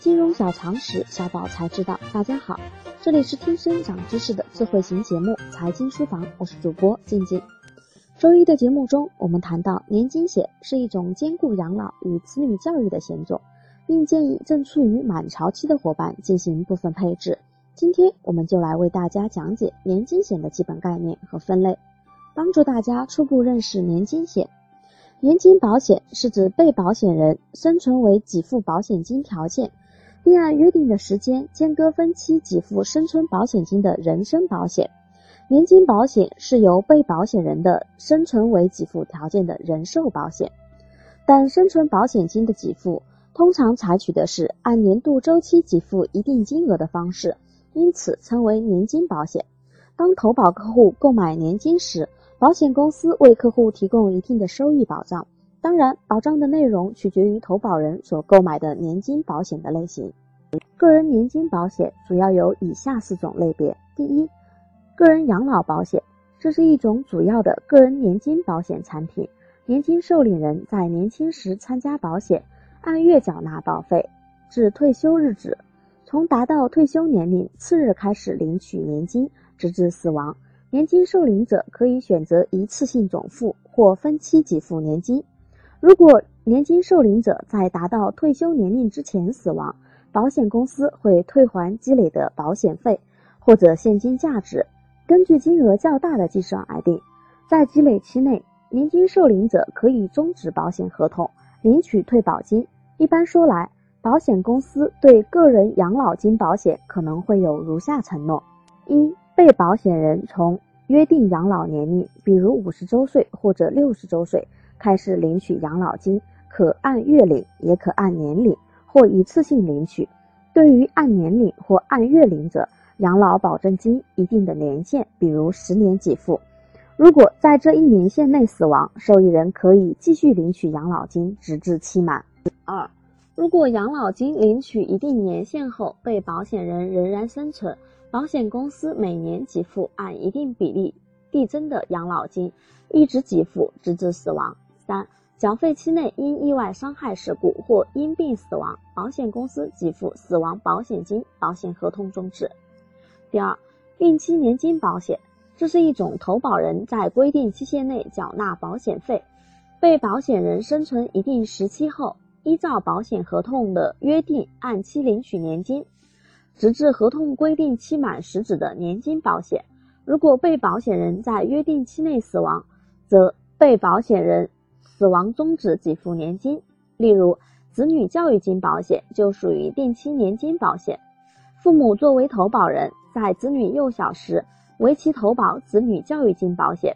金融小常识，小宝才知道。大家好，这里是听声长知识的智慧型节目《财经书房》，我是主播静静。周一的节目中，我们谈到年金险是一种兼顾养老与子女教育的险种，并建议正处于满潮期的伙伴进行部分配置。今天，我们就来为大家讲解年金险的基本概念和分类，帮助大家初步认识年金险。年金保险是指被保险人生存为给付保险金条件。并按约定的时间间隔分期给付生存保险金的人身保险，年金保险是由被保险人的生存为给付条件的人寿保险，但生存保险金的给付通常采取的是按年度周期给付一定金额的方式，因此称为年金保险。当投保客户购买年金时，保险公司为客户提供一定的收益保障。当然，保障的内容取决于投保人所购买的年金保险的类型。个人年金保险主要有以下四种类别：第一，个人养老保险，这是一种主要的个人年金保险产品。年金受领人在年轻时参加保险，按月缴纳保费，至退休日止，从达到退休年龄次日开始领取年金，直至死亡。年金受领者可以选择一次性总付或分期给付年金。如果年金受领者在达到退休年龄之前死亡，保险公司会退还积累的保险费或者现金价值，根据金额较大的计算而定。在积累期内，年金受领者可以终止保险合同，领取退保金。一般说来，保险公司对个人养老金保险可能会有如下承诺：一、被保险人从约定养老年龄，比如五十周岁或者六十周岁。开始领取养老金，可按月领，也可按年领，或一次性领取。对于按年领或按月领者，养老保证金一定的年限，比如十年给付。如果在这一年限内死亡，受益人可以继续领取养老金，直至期满。二，如果养老金领取一定年限后，被保险人仍然生存，保险公司每年给付按一定比例递增的养老金，一直给付直至死亡。三、缴费期内因意外伤害事故或因病死亡，保险公司给付死亡保险金，保险合同终止。第二，定期年金保险，这是一种投保人在规定期限内缴纳保险费，被保险人生存一定时期后，依照保险合同的约定按期领取年金，直至合同规定期满时止的年金保险。如果被保险人在约定期内死亡，则被保险人。死亡终止给付年金，例如子女教育金保险就属于定期年金保险。父母作为投保人，在子女幼小时为其投保子女教育金保险，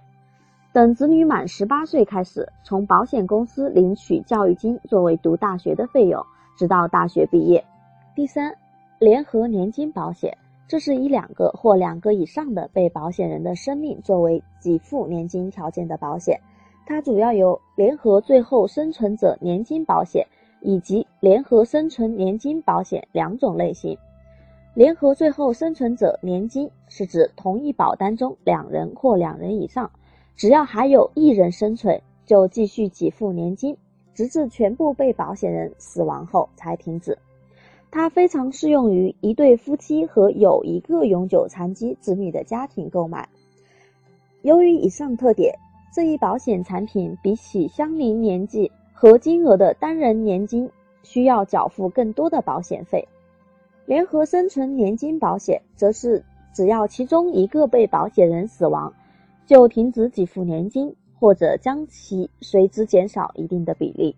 等子女满十八岁开始，从保险公司领取教育金作为读大学的费用，直到大学毕业。第三，联合年金保险，这是以两个或两个以上的被保险人的生命作为给付年金条件的保险。它主要由联合最后生存者年金保险以及联合生存年金保险两种类型。联合最后生存者年金是指同一保单中两人或两人以上，只要还有一人生存，就继续给付年金，直至全部被保险人死亡后才停止。它非常适用于一对夫妻和有一个永久残疾子女的家庭购买。由于以上特点。这一保险产品比起相邻年纪和金额的单人年金，需要缴付更多的保险费。联合生存年金保险则是只要其中一个被保险人死亡，就停止给付年金，或者将其随之减少一定的比例。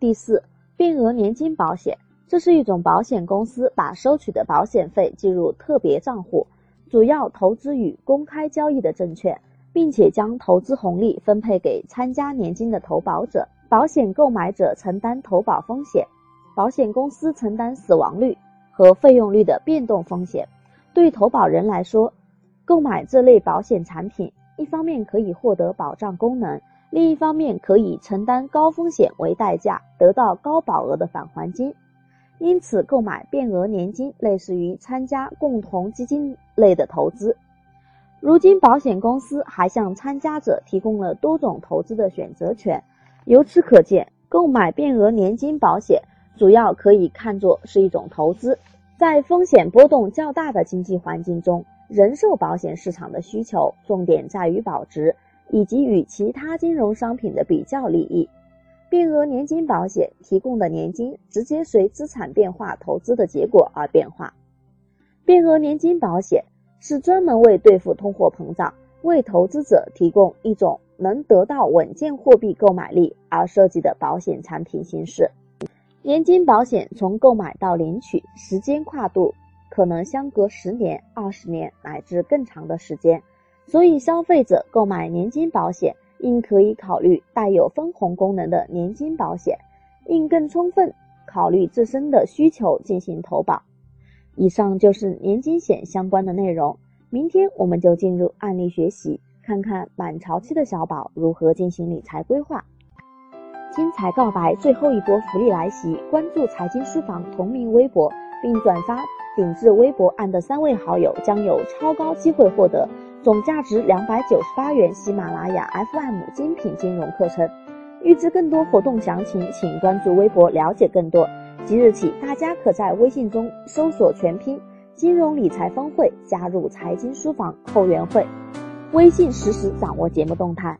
第四，变额年金保险，这是一种保险公司把收取的保险费计入特别账户，主要投资于公开交易的证券。并且将投资红利分配给参加年金的投保者，保险购买者承担投保风险，保险公司承担死亡率和费用率的变动风险。对投保人来说，购买这类保险产品，一方面可以获得保障功能，另一方面可以承担高风险为代价，得到高保额的返还金。因此，购买变额年金类似于参加共同基金类的投资。如今，保险公司还向参加者提供了多种投资的选择权。由此可见，购买变额年金保险主要可以看作是一种投资。在风险波动较大的经济环境中，人寿保险市场的需求重点在于保值以及与其他金融商品的比较利益。变额年金保险提供的年金直接随资产变化投资的结果而变化。变额年金保险是专门为对付通货膨胀、为投资者提供一种能得到稳健货币购买力而设计的保险产品形式。年金保险从购买到领取时间跨度可能相隔十年、二十年乃至更长的时间，所以消费者购买年金保险应可以考虑带有分红功能的年金保险，应更充分考虑自身的需求进行投保。以上就是年金险相关的内容，明天我们就进入案例学习，看看满潮期的小宝如何进行理财规划。精彩告白最后一波福利来袭！关注财经书房同名微博，并转发顶置微博案的三位好友，将有超高机会获得总价值两百九十八元喜马拉雅 FM 精品金融课程。预知更多活动详情，请关注微博了解更多。即日起，大家可在微信中搜索全拼“金融理财峰会”，加入财经书房后援会，微信实时掌握节目动态。